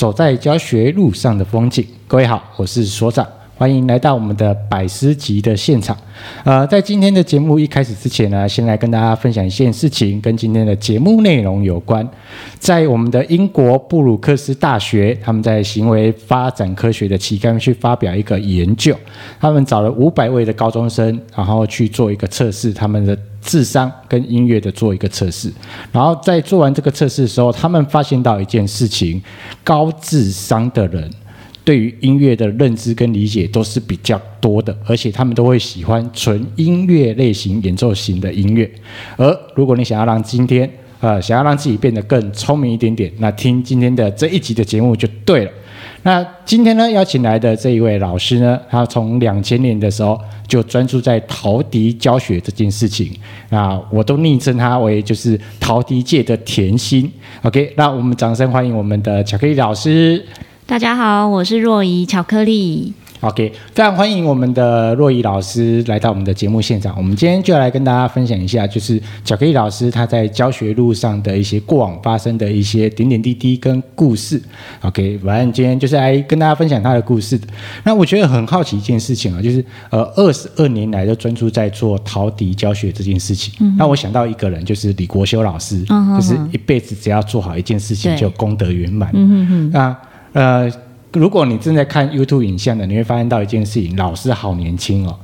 走在教学路上的风景。各位好，我是所长。欢迎来到我们的百思集的现场。呃，在今天的节目一开始之前呢，先来跟大家分享一件事情，跟今天的节目内容有关。在我们的英国布鲁克斯大学，他们在行为发展科学的期刊去发表一个研究，他们找了五百位的高中生，然后去做一个测试，他们的智商跟音乐的做一个测试。然后在做完这个测试的时候，他们发现到一件事情：高智商的人。对于音乐的认知跟理解都是比较多的，而且他们都会喜欢纯音乐类型演奏型的音乐。而如果你想要让今天，呃，想要让自己变得更聪明一点点，那听今天的这一集的节目就对了。那今天呢，邀请来的这一位老师呢，他从两千年的时候就专注在陶笛教学这件事情，那我都昵称他为就是陶笛界的甜心。OK，那我们掌声欢迎我们的巧克力老师。大家好，我是若仪巧克力。OK，非常欢迎我们的若仪老师来到我们的节目现场。我们今天就要来跟大家分享一下，就是巧克力老师他在教学路上的一些过往发生的一些点点滴滴跟故事。OK，反正今天就是来跟大家分享他的故事。那我觉得很好奇一件事情啊，就是呃，二十二年来都专注在做陶笛教学这件事情。嗯。那我想到一个人，就是李国修老师，嗯，就是一辈子只要做好一件事情就功德圆满。嗯嗯嗯。那呃，如果你正在看 YouTube 影像的，你会发现到一件事情，老师好年轻哦。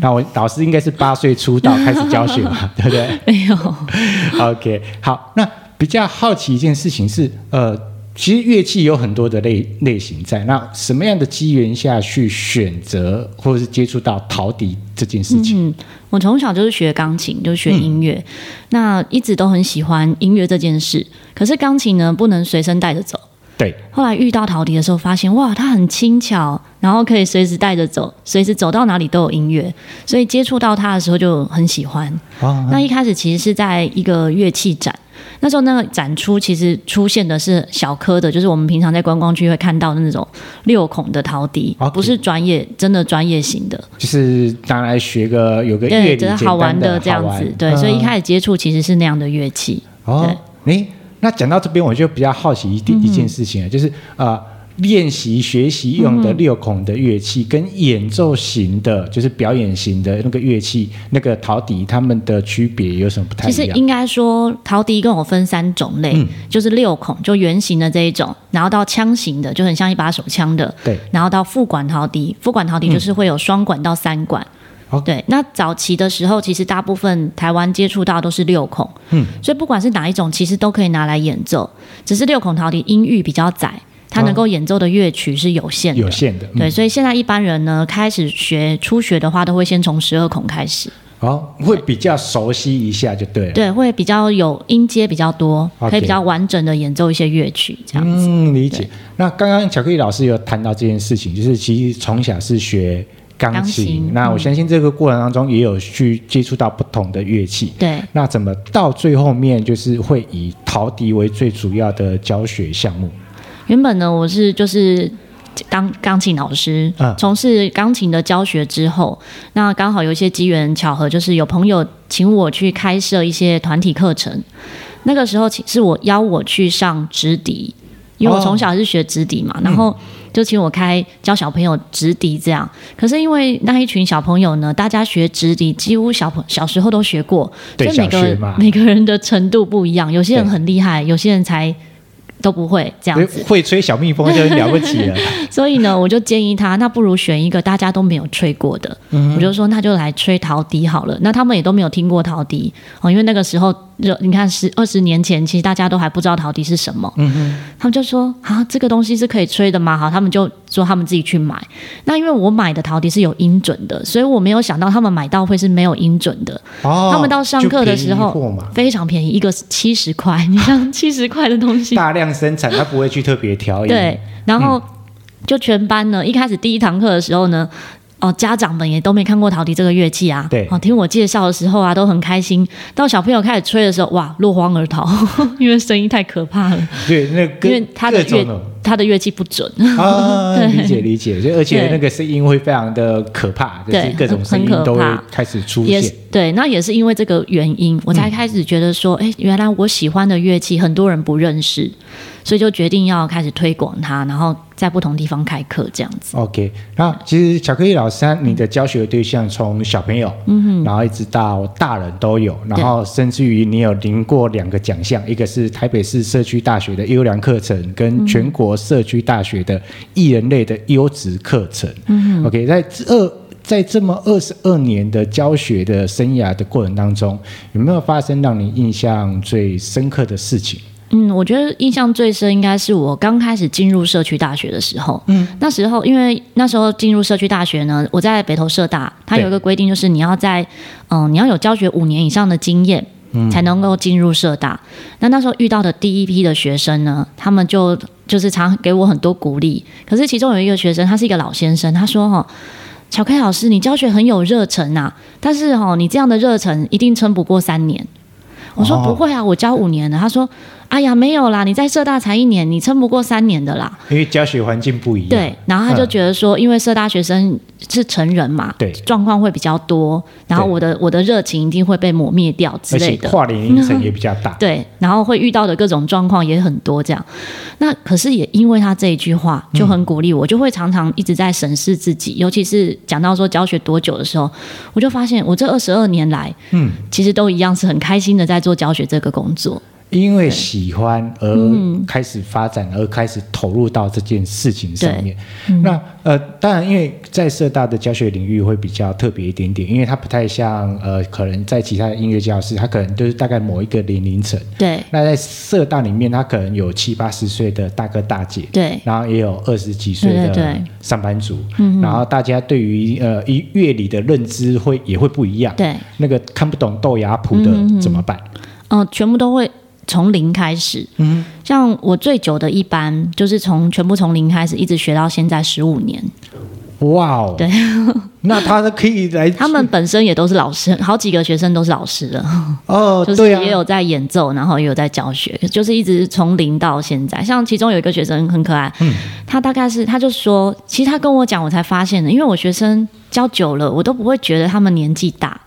那我老师应该是八岁出道开始教学嘛，对不对？没有。OK，好。那比较好奇一件事情是，呃，其实乐器有很多的类类型在。那什么样的机缘下去选择或者是接触到陶笛这件事情？嗯，我从小就是学钢琴，就是学音乐，嗯，那一直都很喜欢音乐这件事。可是钢琴呢，不能随身带着走。对，后来遇到陶笛的时候，发现哇，它很轻巧，然后可以随时带着走，随时走到哪里都有音乐，所以接触到它的时候就很喜欢。哦，那一开始其实是在一个乐器展，那时候那个展出其实出现的是小颗的，就是我们平常在观光区会看到的那种六孔的陶笛，哦，不是专业，真的专业型的，就是拿来学个有个乐理，对，好玩的这样子，对，所以一开始接触其实是那样的乐器。哦，诶。那讲到这边，我就比较好奇一点一件事情啊，嗯、就是呃，练习学习用的六孔的乐器，跟演奏型的，就是表演型的那个乐器，那个陶笛，它们的区别有什么不太一样？其实应该说，陶笛跟我分三种类，嗯、就是六孔，就圆形的这一种，然后到枪型的，就很像一把手枪的，对，然后到副管陶笛，副管陶笛就是会有双管到三管。嗯对，那早期的时候，其实大部分台湾接触到都是六孔，嗯，所以不管是哪一种，其实都可以拿来演奏，只是六孔陶笛音域比较窄，它能够演奏的乐曲是有限的，有限的，对，所以现在一般人呢，开始学初学的话，都会先从十二孔开始，哦，会比较熟悉一下就对了，对，会比较有音阶比较多，可以比较完整的演奏一些乐曲，这样子，嗯，理解。那刚刚巧克力老师有谈到这件事情，就是其实从小是学。钢琴，那我相信这个过程当中也有去接触到不同的乐器。对，那怎么到最后面就是会以陶笛为最主要的教学项目？原本呢，我是就是当钢琴老师，从事钢琴的教学之后，那刚好有一些机缘巧合，就是有朋友请我去开设一些团体课程。那个时候，请是我邀我去上直笛，因为我从小是学直笛嘛，哦、然后。嗯就请我开教小朋友直笛这样，可是因为那一群小朋友呢，大家学直笛几乎小朋小时候都学过，所以每个每个人的程度不一样，有些人很厉害，有些人才都不会这样子。会吹小蜜蜂就很了不起了。所以呢，我就建议他，那不如选一个大家都没有吹过的。嗯、我就说，那就来吹陶笛好了。那他们也都没有听过陶笛哦，因为那个时候。就你看，十二十年前，其实大家都还不知道陶笛是什么。嗯哼，他们就说啊，这个东西是可以吹的吗？好，他们就说他们自己去买。那因为我买的陶笛是有音准的，所以我没有想到他们买到会是没有音准的。哦，他们到上课的时候非常便宜，一个七十块。你像七十块的东西，大量生产，他不会去特别调音。对，然后就全班呢，一开始第一堂课的时候呢。哦，家长们也都没看过陶笛这个乐器啊。对。哦，听我介绍的时候啊，都很开心。到小朋友开始吹的时候，哇，落荒而逃，因为声音太可怕了。对，那个因为他的乐他的乐器不准。啊，理解理解。而且那个声音会非常的可怕，就是，各种声音都会开始出现。对，那也是因为这个原因，我才开始觉得说，哎、嗯，原来我喜欢的乐器很多人不认识。所以就决定要开始推广它，然后在不同地方开课这样子。OK，那其实巧克力老师你的教学的对象从小朋友，嗯哼，然后一直到大人都有，然后甚至于你有领过两个奖项，一个是台北市社区大学的优良课程，跟全国社区大学的艺人类的优质课程。嗯哼，OK，在这。在这么二十二年的教学的生涯的过程当中，有没有发生让你印象最深刻的事情？嗯，我觉得印象最深应该是我刚开始进入社区大学的时候。嗯，那时候因为那时候进入社区大学呢，我在北投社大，它有一个规定，就是你要在嗯、呃，你要有教学五年以上的经验，才能够进入社大。那那时候遇到的第一批的学生呢，他们就就是常给我很多鼓励。可是其中有一个学生，他是一个老先生，他说哈。巧克力老师，你教学很有热忱呐，但是哈，你这样的热忱一定撑不过三年。我说不会啊，我教五年了。他说。哎呀，没有啦！你在社大才一年，你撑不过三年的啦。因为教学环境不一样。对，然后他就觉得说，因为社大学生是成人嘛，对，状况会比较多，然后我的我的热情一定会被磨灭掉之类的。跨年龄层也比较大。对，然后会遇到的各种状况也很多，这样。那可是也因为他这一句话就很鼓励我，就会常常一直在审视自己，尤其是讲到说教学多久的时候，我就发现我这二十二年来，嗯，其实都一样是很开心的在做教学这个工作。因为喜欢而开始发展，而开始投入到这件事情上面。那呃，当然，因为在社大的教学领域会比较特别一点点，因为它不太像呃，可能在其他的音乐教室，它可能就是大概某一个年龄层。对。那在社大里面，它可能有七八十岁的大哥大姐。对。然后也有二十几岁的上班族。嗯。然后大家对于呃一乐理的认知会也会不一样。对。那个看不懂豆芽谱的怎么办？嗯、呃，全部都会。从零开始，嗯，像我最久的一班，就是从全部从零开始，一直学到现在十五年。哇哦，对，那他可以来，他们本身也都是老师，好几个学生都是老师了。哦，就是也有在演奏，然后也有在教学，就是一直从零到现在。像其中有一个学生很可爱，嗯，他大概是他就说，其实他跟我讲，我才发现的，因为我学生教久了，我都不会觉得他们年纪大。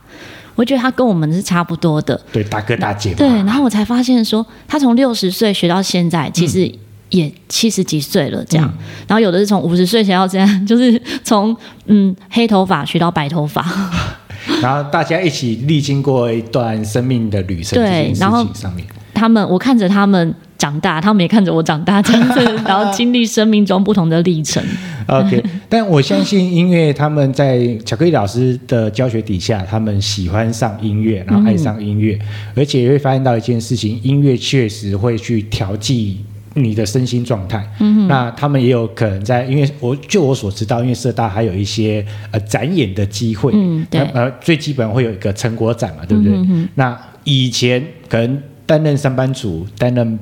我觉得他跟我们是差不多的，对，大哥大姐嘛。对，然后我才发现说，他从六十岁学到现在，其实也七十几岁了，这样。嗯、然后有的是从五十岁学到这样，就是从嗯黑头发学到白头发。然后大家一起历经过一段生命的旅程，对，然后上面他们，我看着他们长大，他们也看着我长大，这样子，然后经历生命中不同的历程。OK，但我相信，因为他们在巧克力老师的教学底下，他们喜欢上音乐，然后爱上音乐，嗯、而且也会发现到一件事情：音乐确实会去调剂你的身心状态。嗯，那他们也有可能在，因为我就我所知道，因为社大还有一些呃展演的机会。嗯，对。呃，最基本会有一个成果展嘛，对不对？嗯哼。那以前可能担任上班族，担任。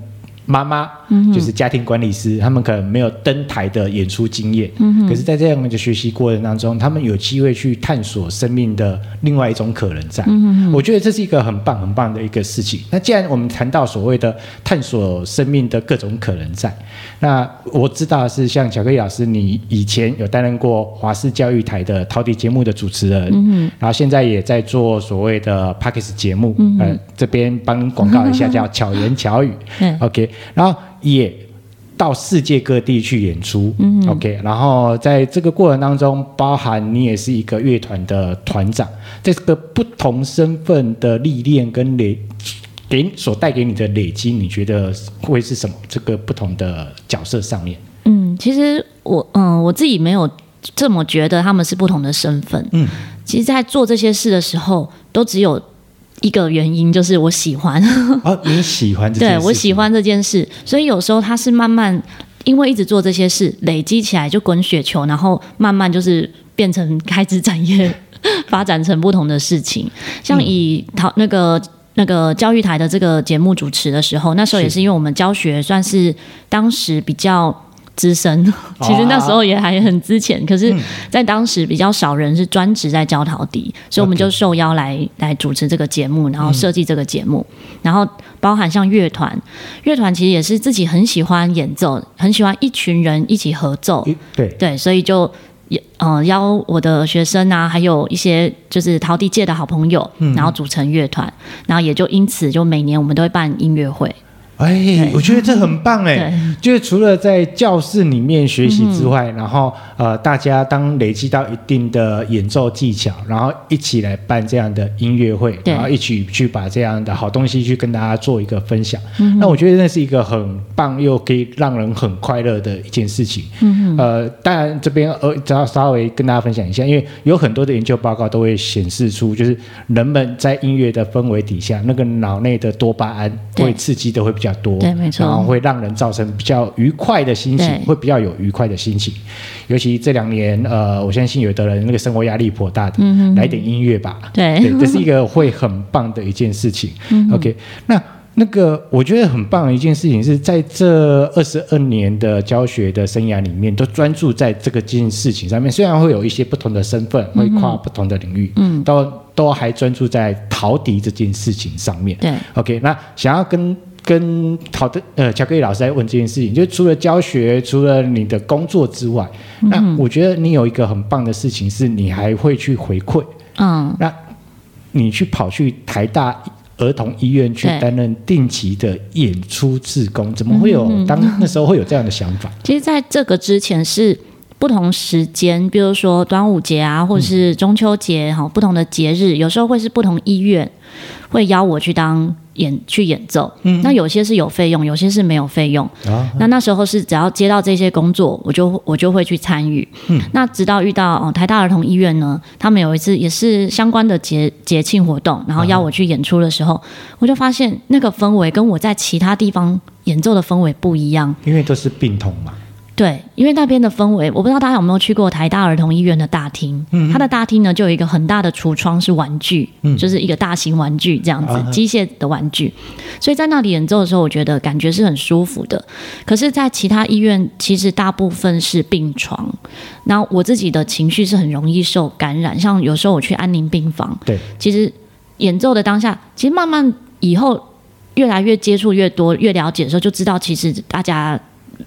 妈妈就是家庭管理师，他们可能没有登台的演出经验，可是，在这样的学习过程当中，他们有机会去探索生命的另外一种可能在。我觉得这是一个很棒很棒的一个事情。那既然我们谈到所谓的探索生命的各种可能在，那我知道是像巧克力老师，你以前有担任过华视教育台的陶笛节目的主持人，然后现在也在做所谓的 Podcast 节目，呃，这边帮广告一下，叫巧言巧语，OK。然后也到世界各地去演出，嗯，OK。然后在这个过程当中，包含你也是一个乐团的团长，在这个不同身份的历练跟累，给所带给你的累积，你觉得会是什么？这个不同的角色上面，嗯，其实我嗯我自己没有这么觉得他们是不同的身份，嗯，其实，在做这些事的时候，都只有。一个原因就是我喜欢 啊，你喜欢这件事？对，我喜欢这件事，所以有时候它是慢慢，因为一直做这些事，累积起来就滚雪球，然后慢慢就是变成开枝展叶，发展成不同的事情。像以陶那个那个教育台的这个节目主持的时候，那时候也是因为我们教学算是当时比较。资深，其实那时候也还很之前，可是，在当时比较少人是专职在教陶笛，所以我们就受邀来来主持这个节目，然后设计这个节目，然后包含像乐团，乐团其实也是自己很喜欢演奏，很喜欢一群人一起合奏，对。对，所以就也呃邀我的学生啊，还有一些就是陶笛界的好朋友，然后组成乐团，然后也就因此就每年我们都会办音乐会。哎，我觉得这很棒哎，就是除了在教室里面学习之外，嗯、然后呃，大家当累积到一定的演奏技巧，然后一起来办这样的音乐会，然后一起去把这样的好东西去跟大家做一个分享。嗯、那我觉得那是一个很棒又可以让人很快乐的一件事情。嗯呃，当然这边呃，只要稍微跟大家分享一下，因为有很多的研究报告都会显示出，就是人们在音乐的氛围底下，那个脑内的多巴胺会刺激的会比较多，对，没错，然后会让人造成比较愉快的心情，会比较有愉快的心情。尤其这两年，呃，我相信有的人那个生活压力颇大的，嗯、来点音乐吧，对，对，这是一个会很棒的一件事情。嗯、OK，那那个我觉得很棒的一件事情是在这二十二年的教学的生涯里面，都专注在这个件事情上面。虽然会有一些不同的身份，会跨不同的领域，嗯，都都还专注在陶笛这件事情上面。对，OK，那想要跟跟好的呃巧克力老师在问这件事情，就除了教学，除了你的工作之外，嗯、那我觉得你有一个很棒的事情，是你还会去回馈。嗯，那你去跑去台大儿童医院去担任定期的演出志工，怎么会有当那时候会有这样的想法？其实，在这个之前是不同时间，比如说端午节啊，或者是中秋节哈，不同的节日，有时候会是不同医院会邀我去当。演去演奏，嗯，那有些是有费用，有些是没有费用。啊，那那时候是只要接到这些工作，我就我就会去参与。嗯，那直到遇到哦台大儿童医院呢，他们有一次也是相关的节节庆活动，然后邀我去演出的时候，啊，我就发现那个氛围跟我在其他地方演奏的氛围不一样，因为都是病痛嘛。对，因为那边的氛围，我不知道大家有没有去过台大儿童医院的大厅。嗯，它的大厅呢，就有一个很大的橱窗，是玩具，嗯，就是一个大型玩具这样子，啊、机械的玩具。所以在那里演奏的时候，我觉得感觉是很舒服的。可是，在其他医院，其实大部分是病床，那我自己的情绪是很容易受感染。像有时候我去安宁病房，对，其实演奏的当下，其实慢慢以后越来越接触越多，越了解的时候，就知道其实大家。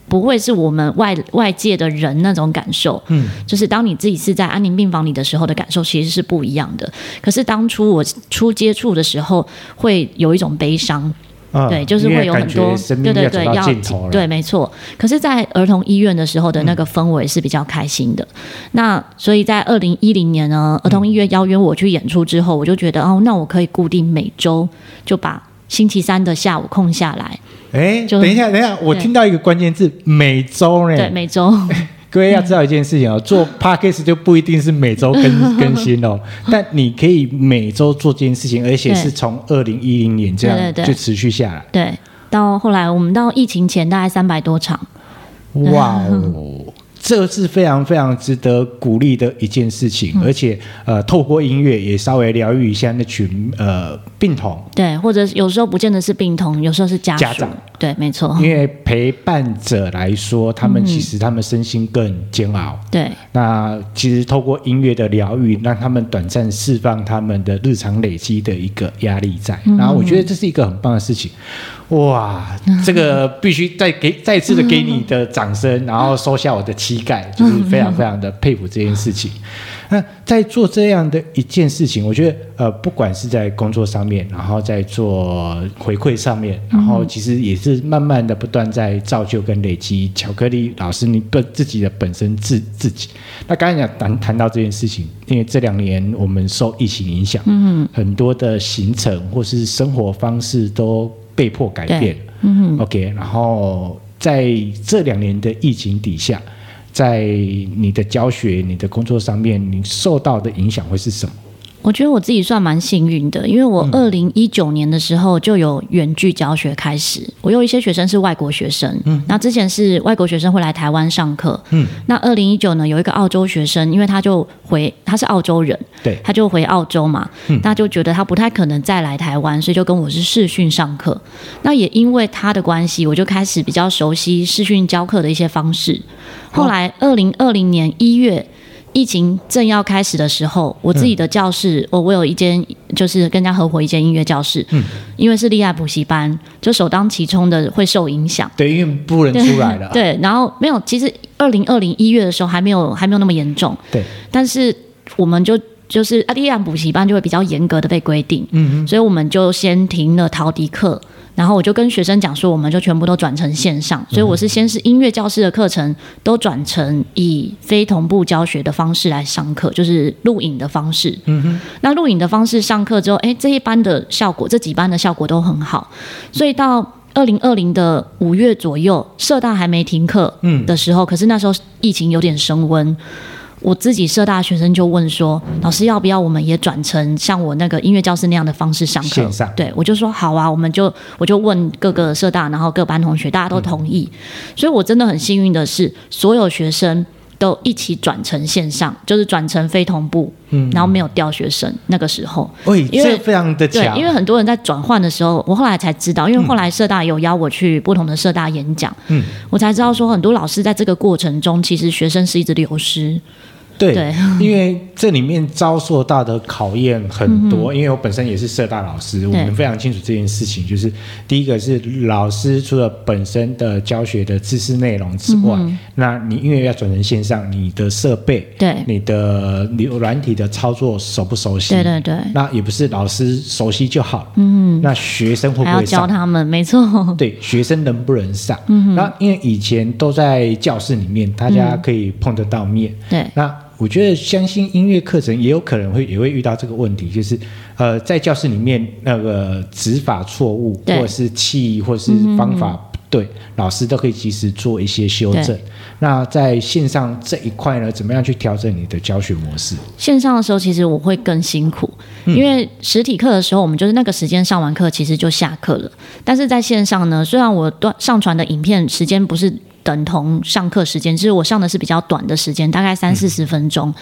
不会是我们外外界的人那种感受，嗯，就是当你自己是在安宁病房里的时候的感受，其实是不一样的。可是当初我初接触的时候，会有一种悲伤，嗯、对，就是会有很多，对对对，要对，没错。可是，在儿童医院的时候的那个氛围是比较开心的。嗯、那所以在二零一零年呢，儿童医院邀约我去演出之后，我就觉得哦，那我可以固定每周就把星期三的下午空下来。哎，等一下，等一下，我听到一个关键字，每周呢？对，每周。各位要知道一件事情哦，做 Podcast 就不一定是每周更更新哦，但你可以每周做这件事情，而且是从二零一零年这样就持续下来。对，到后来我们到疫情前大概三百多场。哇哦！这是非常非常值得鼓励的一件事情，嗯、而且呃，透过音乐也稍微疗愈一下那群呃病童，对，或者有时候不见得是病童，有时候是家家长，对，没错。因为陪伴者来说，他们其实他们身心更煎熬，嗯、对。那其实透过音乐的疗愈，让他们短暂释放他们的日常累积的一个压力在，嗯、然后我觉得这是一个很棒的事情。哇，这个必须再给再次的给你的掌声，然后收下我的膝盖，就是非常非常的佩服这件事情。那在做这样的一件事情，我觉得呃，不管是在工作上面，然后在做回馈上面，然后其实也是慢慢的不断在造就跟累积。巧克力老师，你本自己的本身自自己，那刚才讲谈谈到这件事情，因为这两年我们受疫情影响，嗯，很多的行程或是生活方式都。被迫改变，嗯，OK，然后在这两年的疫情底下，在你的教学、你的工作上面，你受到的影响会是什么？我觉得我自己算蛮幸运的，因为我二零一九年的时候就有远距教学开始。我有一些学生是外国学生，嗯，那之前是外国学生会来台湾上课，嗯，那二零一九呢，有一个澳洲学生，因为他就回，他是澳洲人，对，他就回澳洲嘛，嗯，那就觉得他不太可能再来台湾，所以就跟我是视讯上课。那也因为他的关系，我就开始比较熟悉视讯教课的一些方式。后来二零二零年一月。疫情正要开始的时候，我自己的教室，我、嗯、我有一间，就是跟人家合伙一间音乐教室，嗯，因为是立爱补习班，就首当其冲的会受影响，对，因为不能出来了，对，然后没有，其实二零二零一月的时候还没有还没有那么严重，对，但是我们就就是立爱补习班就会比较严格的被规定，嗯嗯，所以我们就先停了陶笛课。然后我就跟学生讲说，我们就全部都转成线上，所以我是先是音乐教室的课程都转成以非同步教学的方式来上课，就是录影的方式。嗯哼。那录影的方式上课之后，哎，这一班的效果，这几班的效果都很好，所以到二零二零的五月左右，社大还没停课的时候，嗯、可是那时候疫情有点升温。我自己社大学生就问说：“老师，要不要我们也转成像我那个音乐教室那样的方式上课？”对，我就说好啊，我们就我就问各个社大，然后各班同学，大家都同意。嗯、所以我真的很幸运的是，所有学生都一起转成线上，就是转成非同步，嗯，然后没有掉学生。那个时候，喂，因为非常的强，对，因为很多人在转换的时候，我后来才知道，因为后来社大有邀我去不同的社大演讲，嗯，我才知道说很多老师在这个过程中，其实学生是一直流失。对，对，因为这里面遭受到的考验很多，嗯、因为我本身也是社大老师，我们非常清楚这件事情。就是第一个是老师除了本身的教学的知识内容之外，嗯、那你因为要转成线上，你的设备，对，你的软体的操作熟不熟悉？对对对，那也不是老师熟悉就好，嗯，那学生会不会上？教他们，没错。对，学生能不能上？嗯，那因为以前都在教室里面，大家可以碰得到面，嗯、对，那。我觉得相信音乐课程也有可能会也会遇到这个问题，就是呃，在教室里面那个指法错误，或者是气，或者是方法不对，嗯、老师都可以及时做一些修正。那在线上这一块呢，怎么样去调整你的教学模式？线上的时候，其实我会更辛苦，因为实体课的时候，我们就是那个时间上完课，其实就下课了。但是在线上呢，虽然我断上传的影片时间不是。等同上课时间，其实我上的是比较短的时间，大概三四十分钟。嗯、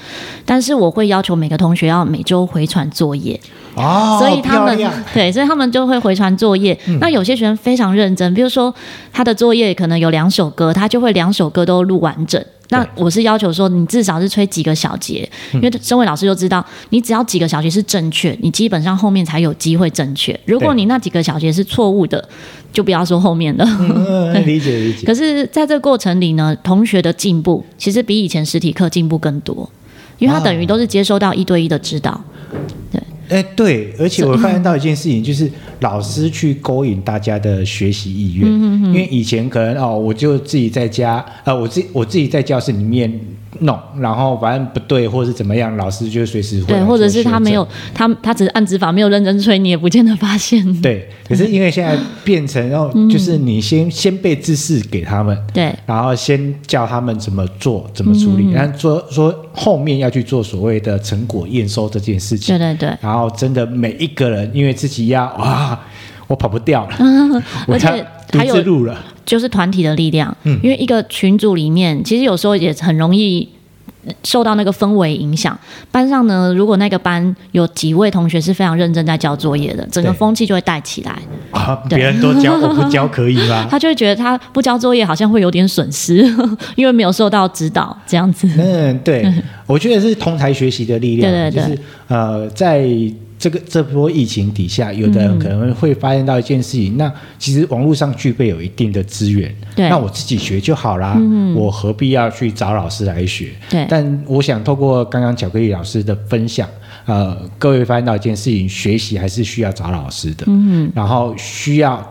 但是我会要求每个同学要每周回传作业，哦，所以他们对，所以他们就会回传作业。嗯、那有些学生非常认真，比如说他的作业可能有两首歌，他就会两首歌都录完整。那我是要求说，你至少是吹几个小节，因为身为老师就知道，你只要几个小节是正确，你基本上后面才有机会正确。如果你那几个小节是错误的，就不要说后面了。嗯，理解理解。可是在这个过程里呢，同学的进步其实比以前实体课进步更多，因为他等于都是接收到一对一的指导。对。哎，对，而且我发现到一件事情，就是老师去勾引大家的学习意愿，因为以前可能哦，我就自己在家，呃，我自我自己在教室里面。弄然后反正不对，或者是怎么样，老师就随时会对，或者是他没有，他他只是按指法，没有认真吹，你也不见得发现。对，可是因为现在变成，然后就是你先、嗯、先背知识给他们，对，然后先教他们怎么做，怎么处理，然后说说后面要去做所谓的成果验收这件事情。对对对。然后真的每一个人，因为自己要哇，我跑不掉了，而且还有路了。就是团体的力量，嗯，因为一个群组里面，其实有时候也很容易受到那个氛围影响。班上呢，如果那个班有几位同学是非常认真在交作业的，整个风气就会带起来。啊，别人都交，我不交可以吗？他就会觉得他不交作业好像会有点损失，因为没有受到指导这样子。嗯，对，我觉得是同台学习的力量，对对对，就是呃，在。这个这波疫情底下，有的人可能会发现到一件事情，嗯、那其实网络上具备有一定的资源，对那我自己学就好啦，嗯、我何必要去找老师来学？对但我想透过刚刚巧克力老师的分享，呃，各位发现到一件事情，学习还是需要找老师的，嗯、然后需要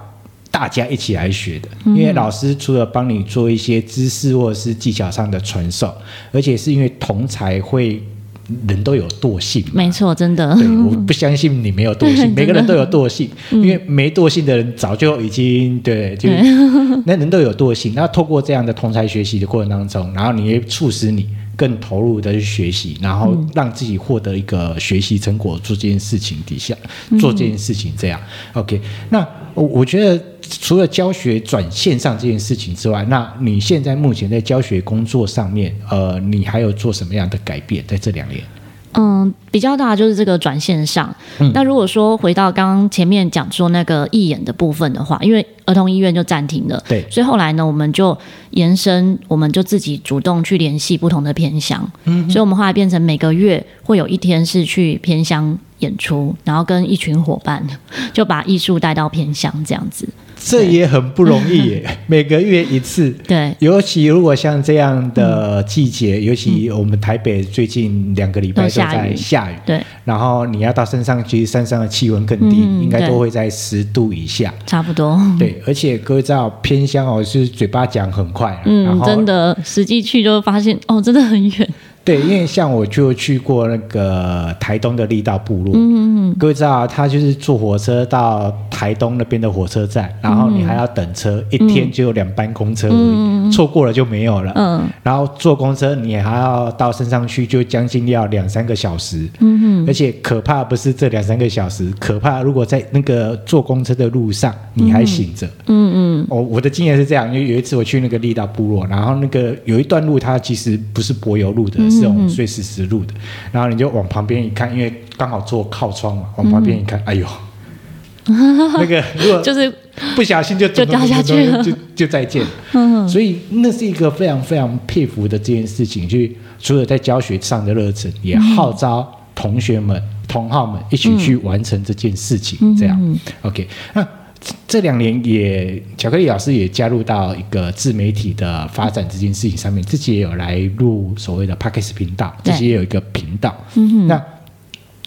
大家一起来学的，嗯、因为老师除了帮你做一些知识或者是技巧上的传授，而且是因为同才会。人都有惰性，没错，真的。对，我不相信你没有惰性，每个人都有惰性，因为没惰性的人早就已经对，就 那人都有惰性。那透过这样的同才学习的过程当中，然后你会促使你更投入的去学习，然后让自己获得一个学习成果，做这件事情底下做这件事情这样。OK，那我我觉得。除了教学转线上这件事情之外，那你现在目前在教学工作上面，呃，你还有做什么样的改变在这两年？嗯，比较大就是这个转线上。嗯、那如果说回到刚刚前面讲说那个义演的部分的话，因为儿童医院就暂停了，对，所以后来呢，我们就延伸，我们就自己主动去联系不同的偏乡，嗯，所以我们后来变成每个月会有一天是去偏乡演出，然后跟一群伙伴就把艺术带到偏乡这样子。这也很不容易耶，每个月一次。对，尤其如果像这样的季节，嗯、尤其我们台北最近两个礼拜都在下雨。对，然后你要到山上去，山上的气温更低，嗯、应该都会在十度以下。差不多。对，而且各位知道偏乡哦，是嘴巴讲很快，嗯，然真的实际去就发现哦，真的很远。对，因为像我就去过那个台东的力道部落，嗯嗯，各位知道，他就是坐火车到台东那边的火车站，然后你还要等车，嗯、一天就有两班公车而已，嗯、错过了就没有了。嗯，然后坐公车你还要到山上去，就将近要两三个小时。嗯，而且可怕不是这两三个小时，可怕如果在那个坐公车的路上你还醒着。嗯嗯，我我的经验是这样，因为有一次我去那个力道部落，然后那个有一段路它其实不是柏油路的。嗯这种碎石石路的，然后你就往旁边一看，因为刚好坐靠窗嘛，往旁边一看，嗯、哎呦，那个如果就是不小心就就掉下去了，就就再见。嗯，所以那是一个非常非常佩服的这件事情，就除了在教学上的热忱，也号召同学们、同好们一起去完成这件事情。这样，OK，那。这两年也，巧克力老师也加入到一个自媒体的发展这件事情上面，自己也有来录所谓的 Podcast 频道，自己也有一个频道。嗯哼。那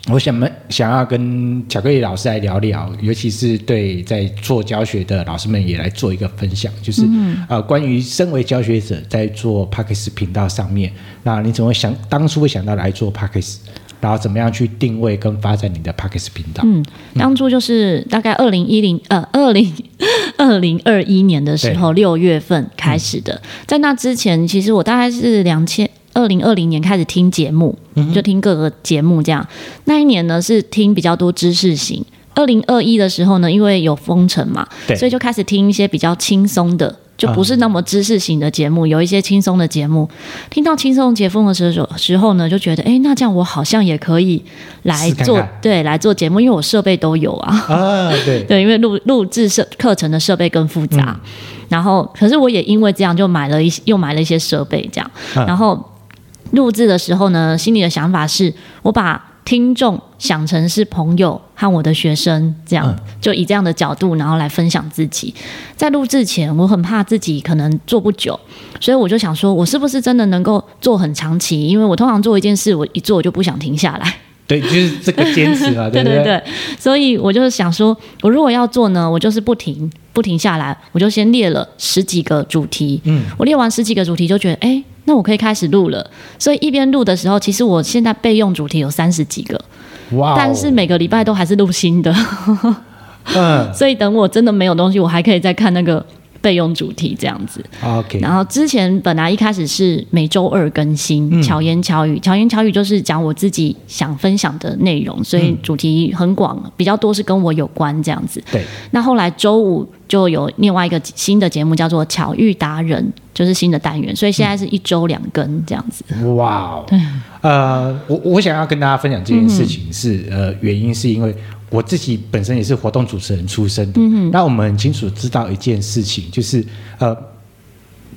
我想们想要跟巧克力老师来聊聊，尤其是对在做教学的老师们也来做一个分享，就是、嗯、呃关于身为教学者在做 Podcast 频道上面，那你怎么想当初会想到来做 Podcast？然后怎么样去定位跟发展你的 Pockets 频道？嗯，当初就是大概二零一零呃二零 二零二一年的时候六月份开始的，嗯、在那之前，其实我大概是两千二零二零年开始听节目，嗯、就听各个节目这样。那一年呢是听比较多知识型。二零二一的时候呢，因为有封城嘛，对所以就开始听一些比较轻松的。就不是那么知识型的节目，有一些轻松的节目。听到轻松节目的时候时候呢，就觉得，哎，那这样我好像也可以来做，看看对，来做节目，因为我设备都有啊。啊，对，对，因为录录制设课程的设备更复杂。嗯、然后，可是我也因为这样，就买了一些，又买了一些设备，这样。嗯、然后录制的时候呢，心里的想法是，我把。听众想成是朋友和我的学生，这样就以这样的角度，然后来分享自己。在录制前，我很怕自己可能做不久，所以我就想说，我是不是真的能够做很长期？因为我通常做一件事，我一做我就不想停下来。对，就是这个坚持嘛，对不对？对对对。所以我就是想说，我如果要做呢，我就是不停不停下来，我就先列了十几个主题。嗯，我列完十几个主题，就觉得，哎。那我可以开始录了，所以一边录的时候，其实我现在备用主题有三十几个，哇！但是每个礼拜都还是录新的，嗯，所以等我真的没有东西，我还可以再看那个。备用主题这样子，OK。然后之前本来一开始是每周二更新，嗯、巧言巧语，巧言巧语就是讲我自己想分享的内容，所以主题很广，比较多是跟我有关这样子。对。那后来周五就有另外一个新的节目叫做巧遇达人，就是新的单元，所以现在是一周两更这样子。哇、嗯，对。呃，我我想要跟大家分享这件事情是，嗯、呃，原因是因为。我自己本身也是活动主持人出身的，嗯，那我们很清楚知道一件事情，就是呃，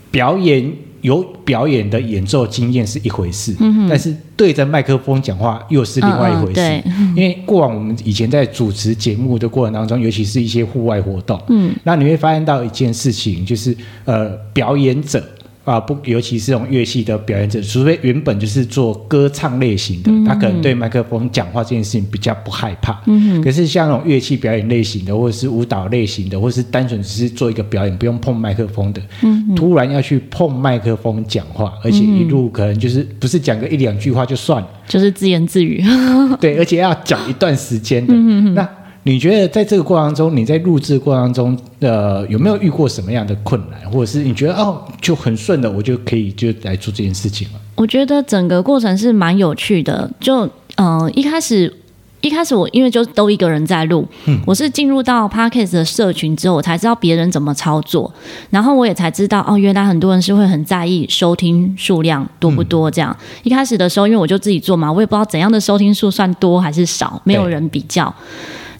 表演有表演的演奏经验是一回事，嗯哼，但是对着麦克风讲话又是另外一回事，因为过往我们以前在主持节目的过程当中，尤其是一些户外活动，嗯，那你会发现到一件事情，就是呃，表演者。啊，不，尤其是这种乐器的表演者，除非原本就是做歌唱类型的，嗯、他可能对麦克风讲话这件事情比较不害怕。嗯。可是像那种乐器表演类型的，或者是舞蹈类型的，或者是单纯只是做一个表演，不用碰麦克风的，嗯，突然要去碰麦克风讲话，而且一路可能就是不是讲个一两句话就算了，就是自言自语。对，而且要讲一段时间的。嗯。那你觉得在这个过程当中，你在录制过程当中，呃，有没有遇过什么样的困难，或者是你觉得哦，就很顺的，我就可以就来做这件事情了？我觉得整个过程是蛮有趣的。就嗯、呃，一开始一开始我因为就都一个人在录，嗯，我是进入到 Podcast 的社群之后，我才知道别人怎么操作，然后我也才知道哦，原来很多人是会很在意收听数量多不多这样。嗯、一开始的时候，因为我就自己做嘛，我也不知道怎样的收听数算多还是少，没有人比较。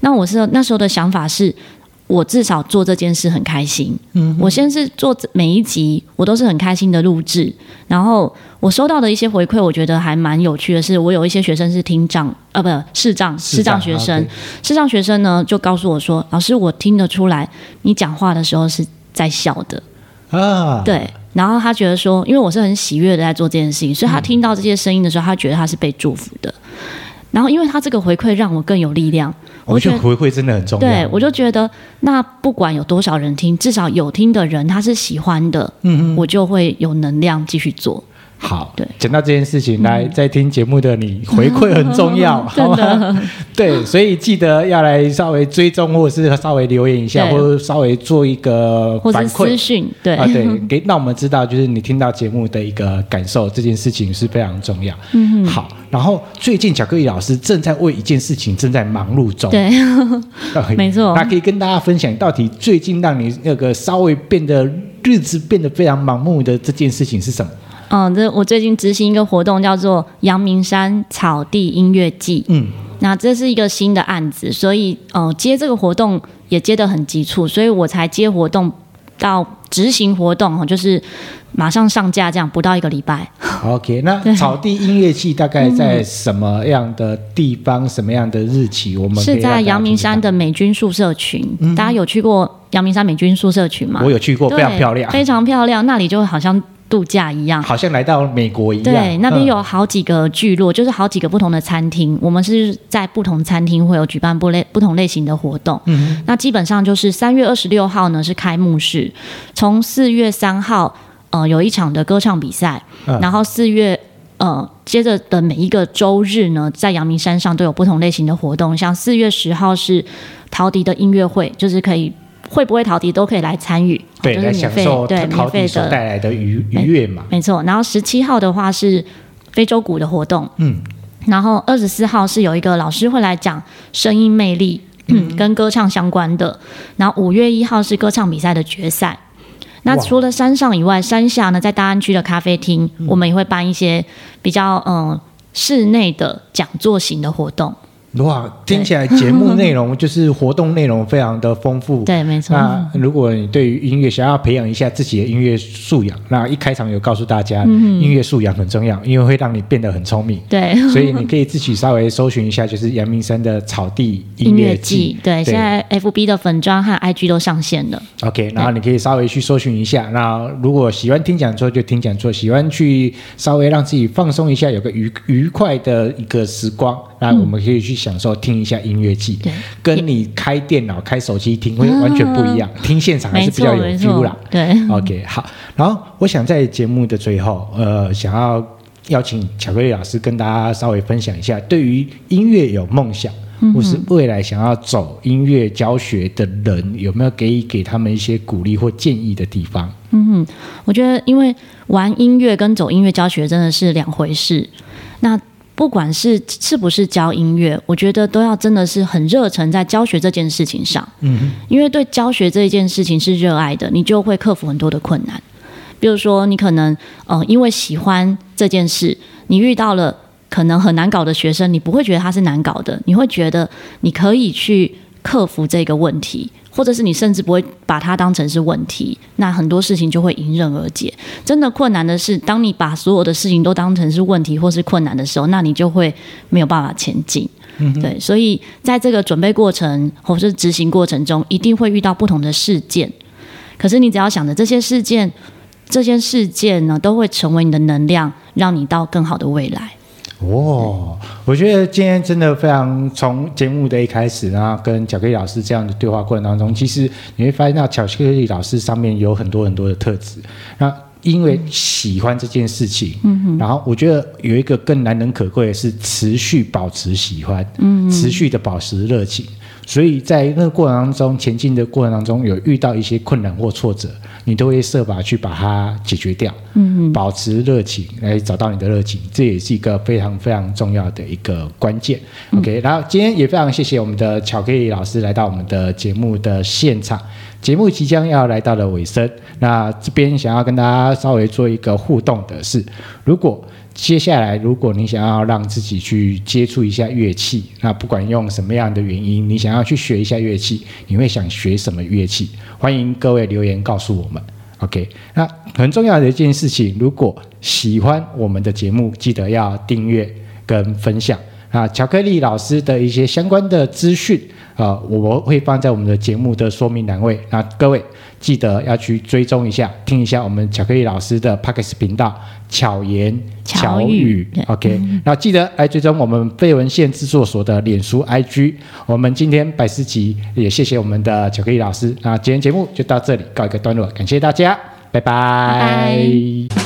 那我是那时候的想法是，我至少做这件事很开心。嗯，我先是做每一集，我都是很开心的录制。然后我收到的一些回馈，我觉得还蛮有趣的是，我有一些学生是听障，呃，不，视障，视障学生，视障学生呢就告诉我说，老师，我听得出来你讲话的时候是在笑的啊。对，然后他觉得说，因为我是很喜悦的在做这件事情，所以他听到这些声音的时候，他觉得他是被祝福的。然后，因为他这个回馈让我更有力量。我觉得回馈真的很重要。对，我就觉得，那不管有多少人听，至少有听的人他是喜欢的，嗯嗯，我就会有能量继续做。好，对，讲到这件事情，来在听节目的你，回馈很重要，好吗？对，所以记得要来稍微追踪，或者是稍微留言一下，或者稍微做一个反馈私讯，对啊，对，给让我们知道，就是你听到节目的一个感受，这件事情是非常重要。嗯，好。然后最近巧克力老师正在为一件事情正在忙碌中，对，没错。那可以跟大家分享，到底最近让你那个稍微变得日子变得非常盲目的这件事情是什么？嗯，这我最近执行一个活动，叫做阳明山草地音乐季。嗯，那这是一个新的案子，所以呃，接这个活动也接得很急促，所以我才接活动到执行活动，就是马上上架，这样不到一个礼拜。OK，那草地音乐季大概在什么样的地方、嗯、什么样的日期？我们是在阳明山的美军宿舍群。嗯、大家有去过阳明山美军宿舍群吗？我有去过，非常漂亮，非常漂亮。那里就好像。度假一样，好像来到美国一样。对，那边有好几个聚落，嗯、就是好几个不同的餐厅。我们是在不同餐厅会有举办不类不同类型的活动。嗯，那基本上就是三月二十六号呢是开幕式，从四月三号呃有一场的歌唱比赛，嗯、然后四月呃接着的每一个周日呢，在阳明山上都有不同类型的活动，像四月十号是陶笛的音乐会，就是可以。会不会陶笛都可以来参与，对，就是免费，对，免费的带来的愉愉悦嘛，没错。然后十七号的话是非洲鼓的活动，嗯，然后二十四号是有一个老师会来讲声音魅力，嗯，跟歌唱相关的。然后五月一号是歌唱比赛的决赛。那除了山上以外，山下呢，在大安区的咖啡厅，我们也会办一些比较嗯室内的讲座型的活动。哇，听起来节目内容就是活动内容非常的丰富。对，没错。那如果你对于音乐想要培养一下自己的音乐素养，那一开场有告诉大家，音乐素养很重要，因为会让你变得很聪明。对，所以你可以自己稍微搜寻一下，就是阳明山的草地音乐季。对，现在 FB 的粉砖和 IG 都上线了。OK，然后你可以稍微去搜寻一下。那如果喜欢听讲座就听讲座，喜欢去稍微让自己放松一下，有个愉愉快的一个时光，那我们可以去。享受听一下音乐季，跟你开电脑、开手机听会完全不一样。嗯、听现场还是比较有 feel 啦。对，OK，好。然后我想在节目的最后，呃，想要邀请巧克力老师跟大家稍微分享一下，对于音乐有梦想、嗯、或是未来想要走音乐教学的人，有没有给给他们一些鼓励或建议的地方？嗯哼，我觉得因为玩音乐跟走音乐教学真的是两回事。那不管是是不是教音乐，我觉得都要真的是很热忱在教学这件事情上。嗯，因为对教学这一件事情是热爱的，你就会克服很多的困难。比如说，你可能呃因为喜欢这件事，你遇到了可能很难搞的学生，你不会觉得他是难搞的，你会觉得你可以去克服这个问题。或者是你甚至不会把它当成是问题，那很多事情就会迎刃而解。真的困难的是，当你把所有的事情都当成是问题或是困难的时候，那你就会没有办法前进。嗯，对，所以在这个准备过程或是执行过程中，一定会遇到不同的事件。可是你只要想着这些事件，这些事件呢，都会成为你的能量，让你到更好的未来。哦，我觉得今天真的非常，从节目的一开始，然后跟巧克力老师这样的对话过程当中，其实你会发现到巧克力老师上面有很多很多的特质。那因为喜欢这件事情，嗯，然后我觉得有一个更难能可贵的是持续保持喜欢，嗯，持续的保持热情。所以在那个过程当中，前进的过程当中，有遇到一些困难或挫折，你都会设法去把它解决掉。嗯嗯，保持热情来找到你的热情，这也是一个非常非常重要的一个关键。OK，然后今天也非常谢谢我们的巧克力老师来到我们的节目的现场。节目即将要来到了尾声，那这边想要跟大家稍微做一个互动的是，如果。接下来，如果你想要让自己去接触一下乐器，那不管用什么样的原因，你想要去学一下乐器，你会想学什么乐器？欢迎各位留言告诉我们。OK，那很重要的一件事情，如果喜欢我们的节目，记得要订阅跟分享。啊，巧克力老师的一些相关的资讯，啊，我会放在我们的节目的说明栏位。那各位记得要去追踪一下，听一下我们巧克力老师的 Podcast 频道巧言巧语。OK，那、嗯、记得来追踪我们废文献制作所的脸书 IG。我们今天百思集也谢谢我们的巧克力老师。那今天节目就到这里告一个段落，感谢大家，拜拜。拜拜。